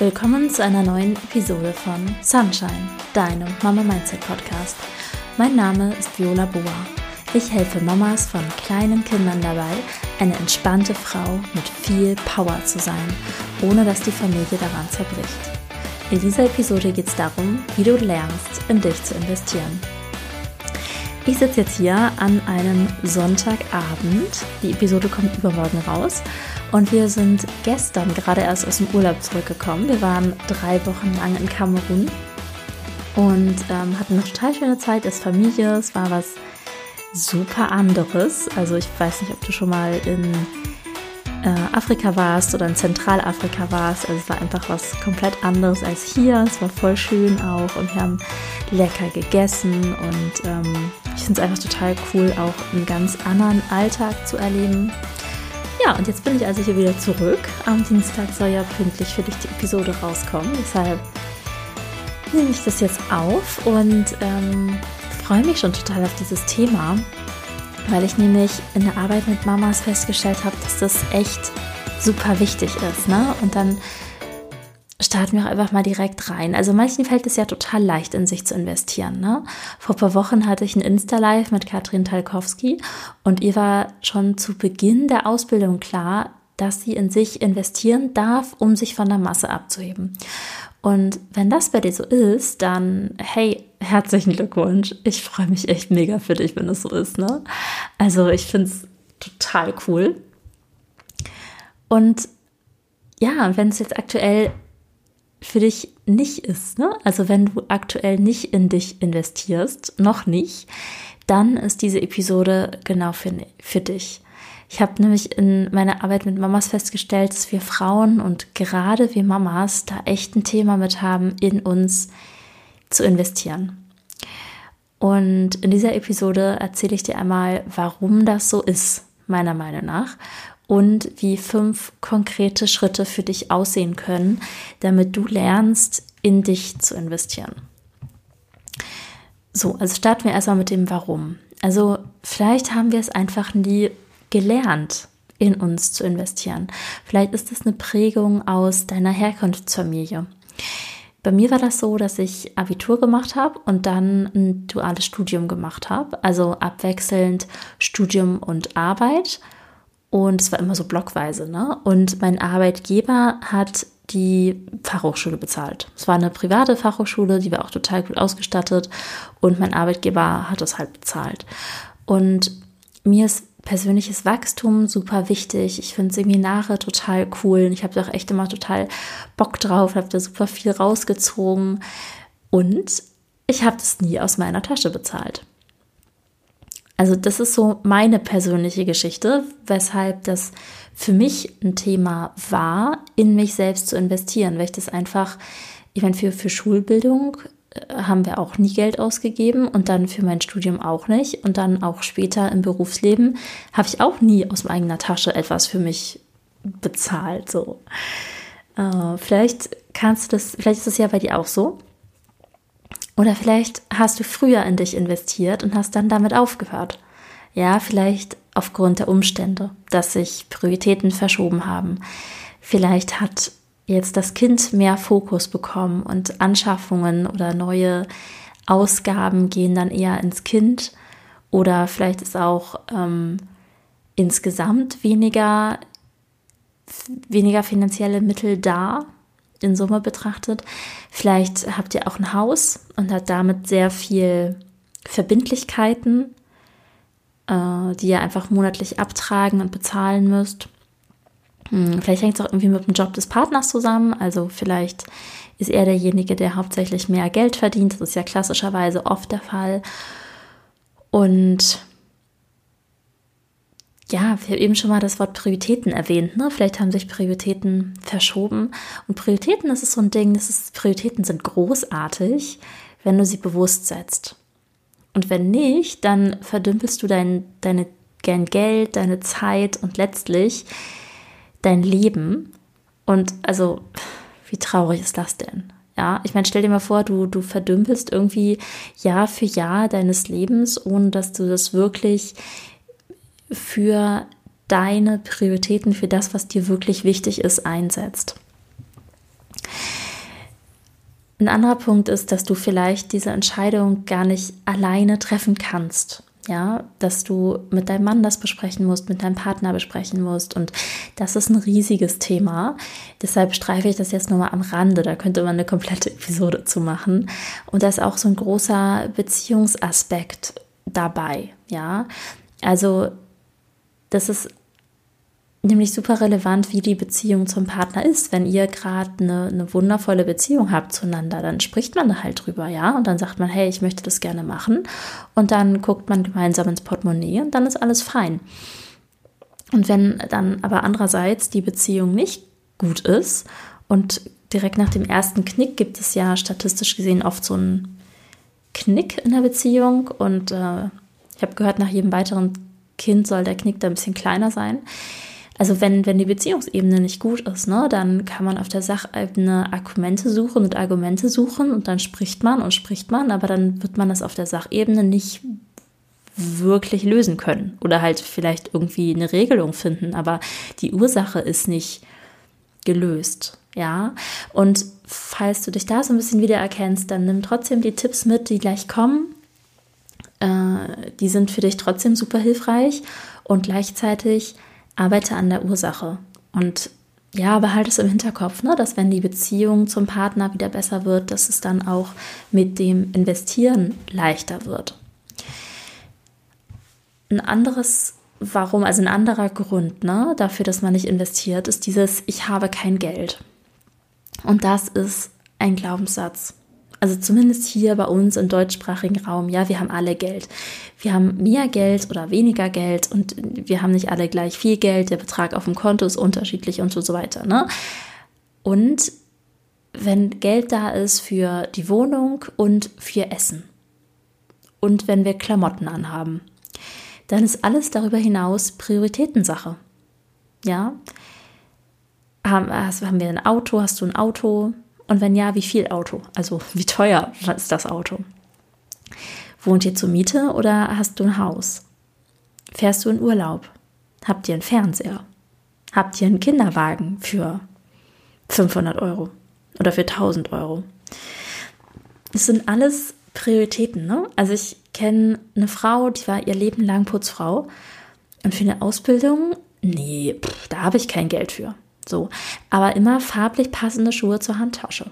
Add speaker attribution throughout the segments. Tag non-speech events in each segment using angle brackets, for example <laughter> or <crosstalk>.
Speaker 1: Willkommen zu einer neuen Episode von Sunshine, deinem Mama Mindset Podcast. Mein Name ist Viola Boa. Ich helfe Mamas von kleinen Kindern dabei, eine entspannte Frau mit viel Power zu sein, ohne dass die Familie daran zerbricht. In dieser Episode geht es darum, wie du lernst, in dich zu investieren. Ich sitze jetzt hier an einem Sonntagabend. Die Episode kommt übermorgen raus. Und wir sind gestern gerade erst aus dem Urlaub zurückgekommen. Wir waren drei Wochen lang in Kamerun und ähm, hatten eine total schöne Zeit als Familie. Es war was super anderes. Also ich weiß nicht, ob du schon mal in äh, Afrika warst oder in Zentralafrika warst. Also es war einfach was komplett anderes als hier. Es war voll schön auch und wir haben lecker gegessen und ähm, ich finde es einfach total cool, auch einen ganz anderen Alltag zu erleben. Ja, und jetzt bin ich also hier wieder zurück. Am Dienstag soll ja pünktlich für dich die Episode rauskommen. Deshalb nehme ich das jetzt auf und ähm, freue mich schon total auf dieses Thema, weil ich nämlich in der Arbeit mit Mamas festgestellt habe, dass das echt super wichtig ist. Ne? Und dann starten wir auch einfach mal direkt rein. Also manchen fällt es ja total leicht, in sich zu investieren. Ne? Vor ein paar Wochen hatte ich ein Insta-Live mit Katrin Talkowski und ihr war schon zu Beginn der Ausbildung klar, dass sie in sich investieren darf, um sich von der Masse abzuheben. Und wenn das bei dir so ist, dann hey, herzlichen Glückwunsch. Ich freue mich echt mega für dich, wenn das so ist. Ne? Also ich finde es total cool. Und ja, wenn es jetzt aktuell für dich nicht ist, ne? also wenn du aktuell nicht in dich investierst, noch nicht, dann ist diese Episode genau für, für dich. Ich habe nämlich in meiner Arbeit mit Mamas festgestellt, dass wir Frauen und gerade wir Mamas da echt ein Thema mit haben, in uns zu investieren. Und in dieser Episode erzähle ich dir einmal, warum das so ist, meiner Meinung nach, und wie fünf konkrete Schritte für dich aussehen können, damit du lernst, in dich zu investieren. So, also starten wir erstmal mit dem Warum. Also vielleicht haben wir es einfach nie gelernt, in uns zu investieren. Vielleicht ist es eine Prägung aus deiner Herkunftsfamilie. Bei mir war das so, dass ich Abitur gemacht habe und dann ein duales Studium gemacht habe, also abwechselnd Studium und Arbeit und es war immer so blockweise, ne? Und mein Arbeitgeber hat die Fachhochschule bezahlt. Es war eine private Fachhochschule, die war auch total gut ausgestattet und mein Arbeitgeber hat das halt bezahlt. Und mir ist persönliches Wachstum super wichtig. Ich finde Seminare total cool. Ich habe da auch echt immer total Bock drauf, habe da super viel rausgezogen und ich habe das nie aus meiner Tasche bezahlt. Also das ist so meine persönliche Geschichte, weshalb das für mich ein Thema war, in mich selbst zu investieren, weil ich das einfach, ich meine, für, für Schulbildung äh, haben wir auch nie Geld ausgegeben und dann für mein Studium auch nicht und dann auch später im Berufsleben habe ich auch nie aus eigener Tasche etwas für mich bezahlt. So, äh, vielleicht kannst du das, vielleicht ist es ja bei dir auch so. Oder vielleicht hast du früher in dich investiert und hast dann damit aufgehört. Ja, vielleicht aufgrund der Umstände, dass sich Prioritäten verschoben haben. Vielleicht hat jetzt das Kind mehr Fokus bekommen und Anschaffungen oder neue Ausgaben gehen dann eher ins Kind. Oder vielleicht ist auch ähm, insgesamt weniger, weniger finanzielle Mittel da, in Summe betrachtet. Vielleicht habt ihr auch ein Haus und habt damit sehr viel Verbindlichkeiten, äh, die ihr einfach monatlich abtragen und bezahlen müsst. Hm, vielleicht hängt es auch irgendwie mit dem Job des Partners zusammen. Also vielleicht ist er derjenige, der hauptsächlich mehr Geld verdient. Das ist ja klassischerweise oft der Fall. Und ja, wir haben eben schon mal das Wort Prioritäten erwähnt. Ne? Vielleicht haben sich Prioritäten verschoben. Und Prioritäten, das ist so ein Ding, das ist, Prioritäten sind großartig, wenn du sie bewusst setzt. Und wenn nicht, dann verdümpelst du dein, deine, dein Geld, deine Zeit und letztlich dein Leben. Und also, wie traurig ist das denn? Ja, ich meine, stell dir mal vor, du, du verdümpelst irgendwie Jahr für Jahr deines Lebens, ohne dass du das wirklich für deine Prioritäten, für das, was dir wirklich wichtig ist, einsetzt. Ein anderer Punkt ist, dass du vielleicht diese Entscheidung gar nicht alleine treffen kannst. Ja, dass du mit deinem Mann das besprechen musst, mit deinem Partner besprechen musst. Und das ist ein riesiges Thema. Deshalb streife ich das jetzt nur mal am Rande. Da könnte man eine komplette Episode zu machen. Und da ist auch so ein großer Beziehungsaspekt dabei. Ja, also das ist nämlich super relevant, wie die Beziehung zum Partner ist. Wenn ihr gerade eine, eine wundervolle Beziehung habt zueinander, dann spricht man da halt drüber, ja. Und dann sagt man, hey, ich möchte das gerne machen. Und dann guckt man gemeinsam ins Portemonnaie und dann ist alles fein. Und wenn dann aber andererseits die Beziehung nicht gut ist und direkt nach dem ersten Knick gibt es ja statistisch gesehen oft so einen Knick in der Beziehung und äh, ich habe gehört, nach jedem weiteren Kind soll der Knick da ein bisschen kleiner sein. Also wenn, wenn die Beziehungsebene nicht gut ist, ne, dann kann man auf der Sachebene Argumente suchen und Argumente suchen und dann spricht man und spricht man, aber dann wird man das auf der Sachebene nicht wirklich lösen können oder halt vielleicht irgendwie eine Regelung finden, aber die Ursache ist nicht gelöst, ja. Und falls du dich da so ein bisschen wiedererkennst, dann nimm trotzdem die Tipps mit, die gleich kommen. Äh, die sind für dich trotzdem super hilfreich und gleichzeitig arbeite an der Ursache. Und ja, behalte es im Hinterkopf, ne, dass wenn die Beziehung zum Partner wieder besser wird, dass es dann auch mit dem Investieren leichter wird. Ein anderes Warum, also ein anderer Grund ne, dafür, dass man nicht investiert, ist dieses Ich habe kein Geld. Und das ist ein Glaubenssatz. Also zumindest hier bei uns im deutschsprachigen Raum, ja, wir haben alle Geld. Wir haben mehr Geld oder weniger Geld und wir haben nicht alle gleich viel Geld. Der Betrag auf dem Konto ist unterschiedlich und so weiter. Ne? Und wenn Geld da ist für die Wohnung und für Essen und wenn wir Klamotten anhaben, dann ist alles darüber hinaus Prioritätensache. Ja, haben wir ein Auto? Hast du ein Auto? Und wenn ja, wie viel Auto? Also wie teuer ist das Auto? Wohnt ihr zur Miete oder hast du ein Haus? Fährst du in Urlaub? Habt ihr einen Fernseher? Habt ihr einen Kinderwagen für 500 Euro oder für 1000 Euro? Das sind alles Prioritäten, ne? Also ich kenne eine Frau, die war ihr Leben lang Putzfrau und für eine Ausbildung, nee, pff, da habe ich kein Geld für. So, aber immer farblich passende Schuhe zur Handtasche.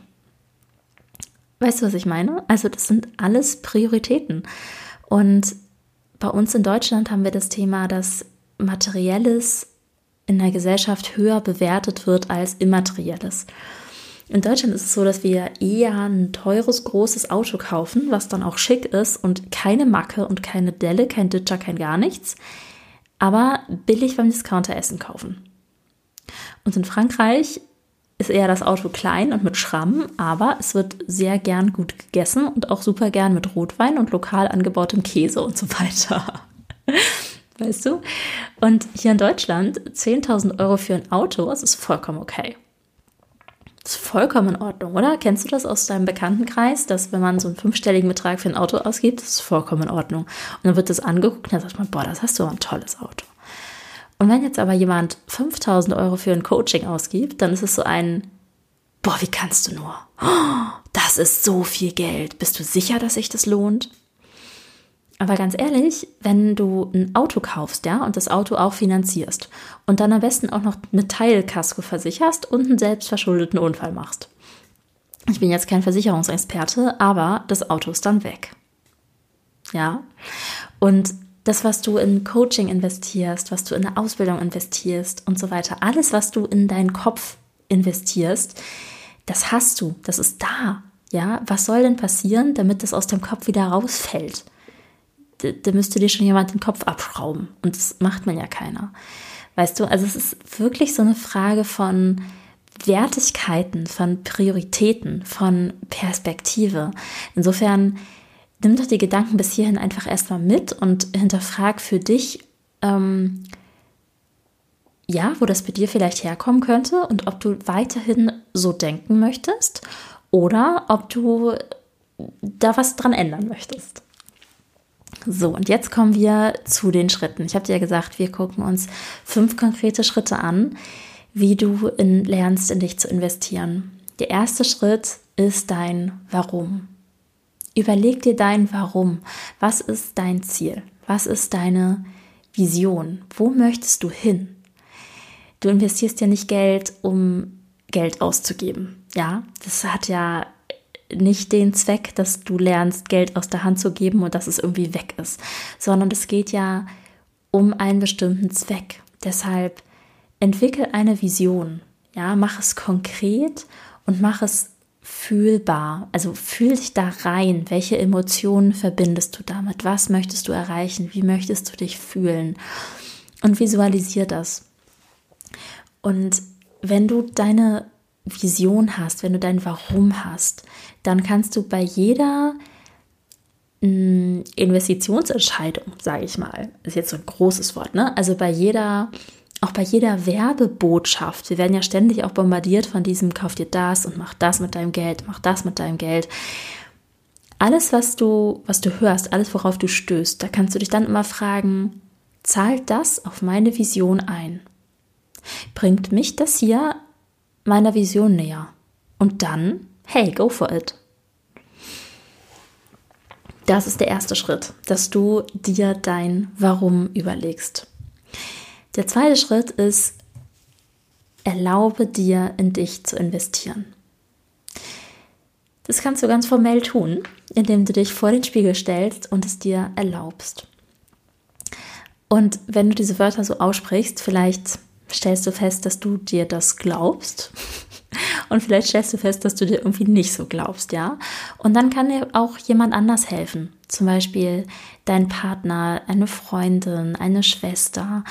Speaker 1: Weißt du, was ich meine? Also das sind alles Prioritäten. Und bei uns in Deutschland haben wir das Thema, dass Materielles in der Gesellschaft höher bewertet wird als Immaterielles. In Deutschland ist es so, dass wir eher ein teures, großes Auto kaufen, was dann auch schick ist und keine Macke und keine Delle, kein Ditcher, kein gar nichts, aber billig beim Discounter Essen kaufen. Und in Frankreich ist eher das Auto klein und mit Schramm, aber es wird sehr gern gut gegessen und auch super gern mit Rotwein und lokal angebautem Käse und so weiter. <laughs> Weißt du? Und hier in Deutschland 10.000 Euro für ein Auto, das ist vollkommen okay. Das ist vollkommen in Ordnung, oder? Kennst du das aus deinem Bekanntenkreis, dass wenn man so einen fünfstelligen Betrag für ein Auto ausgibt, das ist vollkommen in Ordnung. Und dann wird das angeguckt und dann sagt man, boah, das hast du ein tolles Auto. Und wenn jetzt aber jemand 5000 Euro für ein Coaching ausgibt, dann ist es so ein, boah, wie kannst du nur? Das ist so viel Geld. Bist du sicher, dass sich das lohnt? Aber ganz ehrlich, wenn du ein Auto kaufst, ja, und das Auto auch finanzierst und dann am besten auch noch mit Teilkasko versicherst und einen selbstverschuldeten Unfall machst. Ich bin jetzt kein Versicherungsexperte, aber das Auto ist dann weg. Ja. Und das, was du in Coaching investierst, was du in eine Ausbildung investierst und so weiter, alles, was du in deinen Kopf investierst, das hast du, das ist da. Ja, was soll denn passieren, damit das aus dem Kopf wieder rausfällt? Da, da müsste dir schon jemand den Kopf abschrauben und das macht man ja keiner. Weißt du, also es ist wirklich so eine Frage von Wertigkeiten, von Prioritäten, von Perspektive. Insofern nimm doch die Gedanken bis hierhin einfach erstmal mit und hinterfrag für dich, ähm, ja, wo das bei dir vielleicht herkommen könnte und ob du weiterhin so denken möchtest oder ob du da was dran ändern möchtest. So, und jetzt kommen wir zu den Schritten. Ich habe dir ja gesagt, wir gucken uns fünf konkrete Schritte an, wie du in, lernst, in dich zu investieren. Der erste Schritt ist dein Warum. Überleg dir dein Warum. Was ist dein Ziel? Was ist deine Vision? Wo möchtest du hin? Du investierst ja nicht Geld, um Geld auszugeben. Ja, das hat ja nicht den Zweck, dass du lernst, Geld aus der Hand zu geben und dass es irgendwie weg ist, sondern es geht ja um einen bestimmten Zweck. Deshalb entwickel eine Vision. Ja, mach es konkret und mach es fühlbar. Also fühl dich da rein. Welche Emotionen verbindest du damit? Was möchtest du erreichen? Wie möchtest du dich fühlen? Und visualisier das. Und wenn du deine Vision hast, wenn du dein Warum hast, dann kannst du bei jeder mm, Investitionsentscheidung, sage ich mal, ist jetzt so ein großes Wort, ne? Also bei jeder, auch bei jeder Werbebotschaft, wir werden ja ständig auch bombardiert von diesem, kauf dir das und mach das mit deinem Geld, mach das mit deinem Geld. Alles, was du, was du hörst, alles, worauf du stößt, da kannst du dich dann immer fragen, zahlt das auf meine Vision ein? Bringt mich das hier meiner Vision näher? Und dann, hey, go for it. Das ist der erste Schritt, dass du dir dein Warum überlegst. Der zweite Schritt ist, erlaube dir in dich zu investieren. Das kannst du ganz formell tun, indem du dich vor den Spiegel stellst und es dir erlaubst. Und wenn du diese Wörter so aussprichst, vielleicht stellst du fest, dass du dir das glaubst. <laughs> Und vielleicht stellst du fest, dass du dir irgendwie nicht so glaubst, ja. Und dann kann dir auch jemand anders helfen. Zum Beispiel dein Partner, eine Freundin, eine Schwester.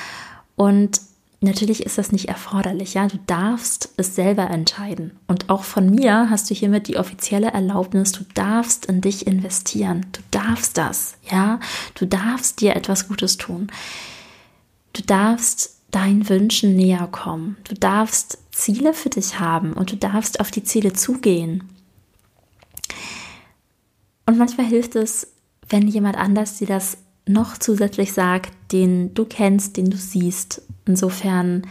Speaker 1: Und natürlich ist das nicht erforderlich, ja. Du darfst es selber entscheiden. Und auch von mir hast du hiermit die offizielle Erlaubnis, du darfst in dich investieren. Du darfst das, ja. Du darfst dir etwas Gutes tun. Du darfst deinen Wünschen näher kommen. Du darfst Ziele für dich haben und du darfst auf die Ziele zugehen. Und manchmal hilft es, wenn jemand anders dir das noch zusätzlich sagt, den du kennst, den du siehst. Insofern,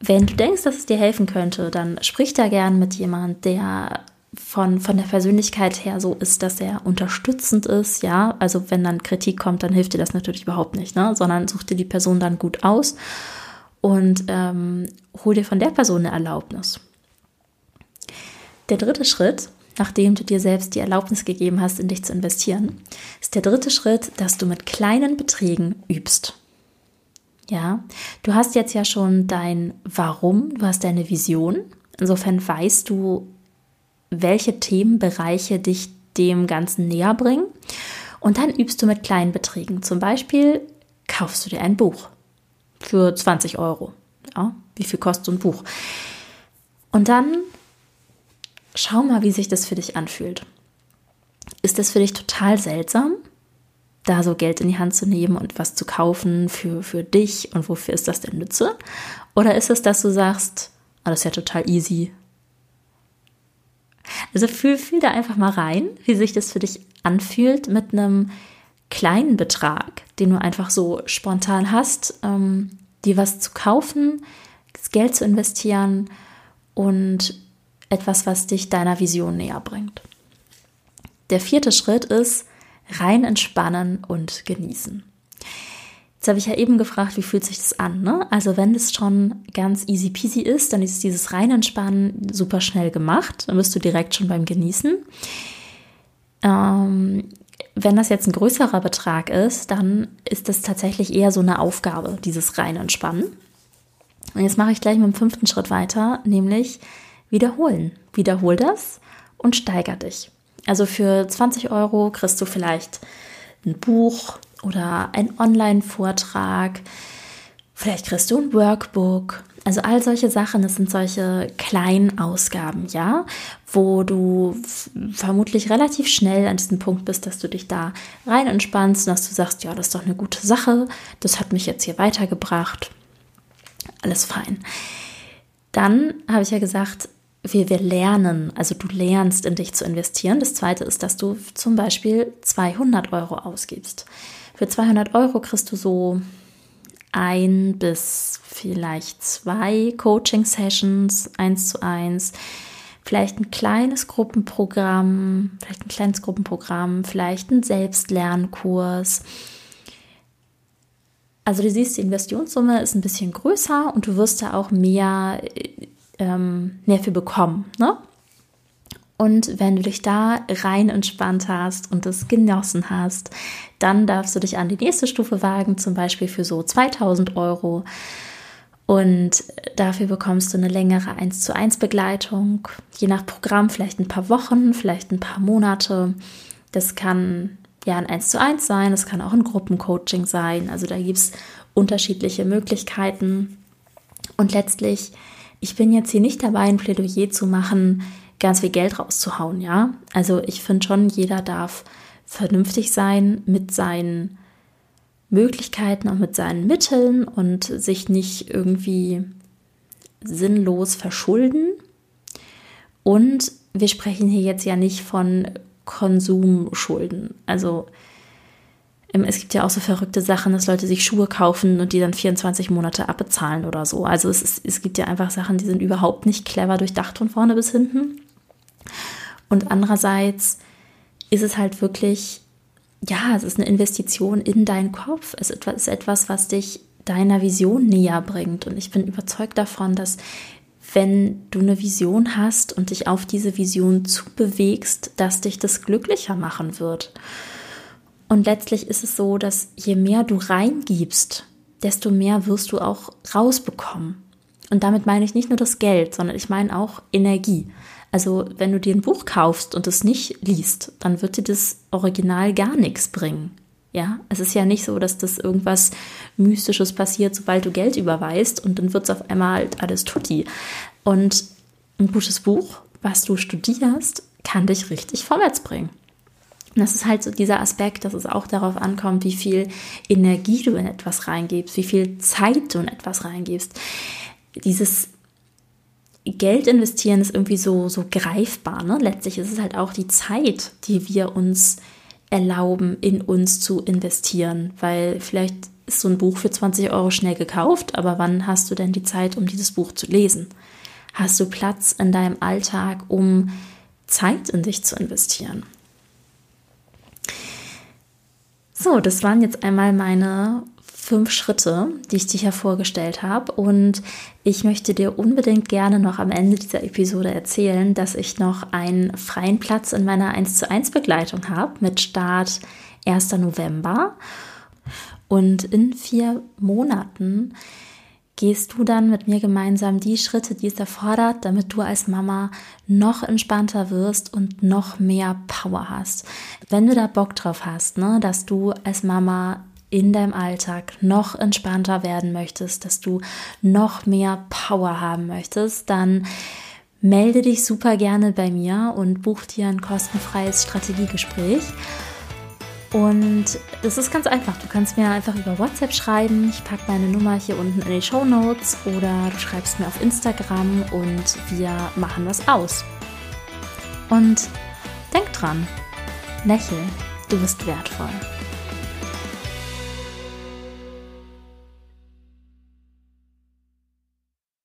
Speaker 1: wenn du denkst, dass es dir helfen könnte, dann sprich da gern mit jemand, der von, von der Persönlichkeit her so ist, dass er unterstützend ist, ja. Also wenn dann Kritik kommt, dann hilft dir das natürlich überhaupt nicht, ne? Sondern such dir die Person dann gut aus und ähm, hol dir von der Person eine Erlaubnis. Der dritte Schritt, nachdem du dir selbst die Erlaubnis gegeben hast, in dich zu investieren, der dritte Schritt, dass du mit kleinen Beträgen übst. Ja, du hast jetzt ja schon dein Warum, du hast deine Vision. Insofern weißt du, welche Themenbereiche dich dem Ganzen näher bringen. Und dann übst du mit kleinen Beträgen. Zum Beispiel kaufst du dir ein Buch für 20 Euro. Ja, wie viel kostet so ein Buch? Und dann schau mal, wie sich das für dich anfühlt. Ist das für dich total seltsam, da so Geld in die Hand zu nehmen und was zu kaufen für, für dich und wofür ist das denn Nütze? Oder ist es, dass du sagst, oh, das ist ja total easy, also fühl, fühl da einfach mal rein, wie sich das für dich anfühlt mit einem kleinen Betrag, den du einfach so spontan hast, ähm, dir was zu kaufen, das Geld zu investieren und etwas, was dich deiner Vision näher bringt. Der vierte Schritt ist rein entspannen und genießen. Jetzt habe ich ja eben gefragt, wie fühlt sich das an? Ne? Also wenn es schon ganz easy peasy ist, dann ist dieses Reinentspannen super schnell gemacht. Dann bist du direkt schon beim Genießen. Ähm, wenn das jetzt ein größerer Betrag ist, dann ist das tatsächlich eher so eine Aufgabe, dieses Reinentspannen. Und jetzt mache ich gleich mit dem fünften Schritt weiter, nämlich wiederholen. Wiederhol das und steiger dich. Also für 20 Euro kriegst du vielleicht ein Buch oder ein Online-Vortrag. Vielleicht kriegst du ein Workbook. Also all solche Sachen, das sind solche kleinen Ausgaben, ja, wo du vermutlich relativ schnell an diesem Punkt bist, dass du dich da rein entspannst und dass du sagst, ja, das ist doch eine gute Sache, das hat mich jetzt hier weitergebracht. Alles fein. Dann habe ich ja gesagt, wir, wir lernen, also du lernst in dich zu investieren. Das zweite ist, dass du zum Beispiel 200 Euro ausgibst. Für 200 Euro kriegst du so ein bis vielleicht zwei Coaching-Sessions, eins zu eins, vielleicht ein kleines Gruppenprogramm, vielleicht ein kleines Gruppenprogramm, vielleicht ein Selbstlernkurs. Also du siehst, die Investitionssumme ist ein bisschen größer und du wirst da auch mehr, ähm, mehr für bekommen. Ne? Und wenn du dich da rein entspannt hast und das genossen hast, dann darfst du dich an die nächste Stufe wagen, zum Beispiel für so 2000 Euro. Und dafür bekommst du eine längere 1 zu 1 Begleitung, je nach Programm vielleicht ein paar Wochen, vielleicht ein paar Monate. Das kann ja ein 1 zu 1 sein, das kann auch ein Gruppencoaching sein. Also da gibt es unterschiedliche Möglichkeiten. Und letztlich, ich bin jetzt hier nicht dabei, ein Plädoyer zu machen, ganz viel Geld rauszuhauen, ja. Also ich finde schon, jeder darf vernünftig sein mit seinen Möglichkeiten und mit seinen Mitteln und sich nicht irgendwie sinnlos verschulden. Und wir sprechen hier jetzt ja nicht von Konsumschulden. Also es gibt ja auch so verrückte Sachen, dass Leute sich Schuhe kaufen und die dann 24 Monate abbezahlen oder so. Also es, ist, es gibt ja einfach Sachen, die sind überhaupt nicht clever durchdacht von vorne bis hinten. Und andererseits ist es halt wirklich, ja, es ist eine Investition in deinen Kopf. Es ist etwas, was dich deiner Vision näher bringt. Und ich bin überzeugt davon, dass wenn du eine Vision hast und dich auf diese Vision zubewegst, dass dich das glücklicher machen wird. Und letztlich ist es so, dass je mehr du reingibst, desto mehr wirst du auch rausbekommen. Und damit meine ich nicht nur das Geld, sondern ich meine auch Energie. Also wenn du dir ein Buch kaufst und es nicht liest, dann wird dir das Original gar nichts bringen. Ja, es ist ja nicht so, dass das irgendwas Mystisches passiert, sobald du Geld überweist und dann wird es auf einmal halt alles tutti. Und ein gutes Buch, was du studierst, kann dich richtig vorwärts bringen. Das ist halt so dieser Aspekt, dass es auch darauf ankommt, wie viel Energie du in etwas reingibst, wie viel Zeit du in etwas reingibst. Dieses Geld investieren ist irgendwie so, so greifbar. Ne? Letztlich ist es halt auch die Zeit, die wir uns erlauben, in uns zu investieren. Weil vielleicht ist so ein Buch für 20 Euro schnell gekauft, aber wann hast du denn die Zeit, um dieses Buch zu lesen? Hast du Platz in deinem Alltag, um Zeit in dich zu investieren? So, das waren jetzt einmal meine fünf Schritte, die ich dir hier vorgestellt habe. Und ich möchte dir unbedingt gerne noch am Ende dieser Episode erzählen, dass ich noch einen freien Platz in meiner 1 zu 1 Begleitung habe mit Start 1. November. Und in vier Monaten gehst du dann mit mir gemeinsam die Schritte, die es erfordert, damit du als Mama noch entspannter wirst und noch mehr Power hast. Wenn du da Bock drauf hast, ne, dass du als Mama in deinem Alltag noch entspannter werden möchtest, dass du noch mehr Power haben möchtest, dann melde dich super gerne bei mir und buch dir ein kostenfreies Strategiegespräch. Und es ist ganz einfach. Du kannst mir einfach über WhatsApp schreiben. Ich packe meine Nummer hier unten in die Show Notes oder du schreibst mir auf Instagram und wir machen was aus. Und denk dran, lächel, du bist wertvoll.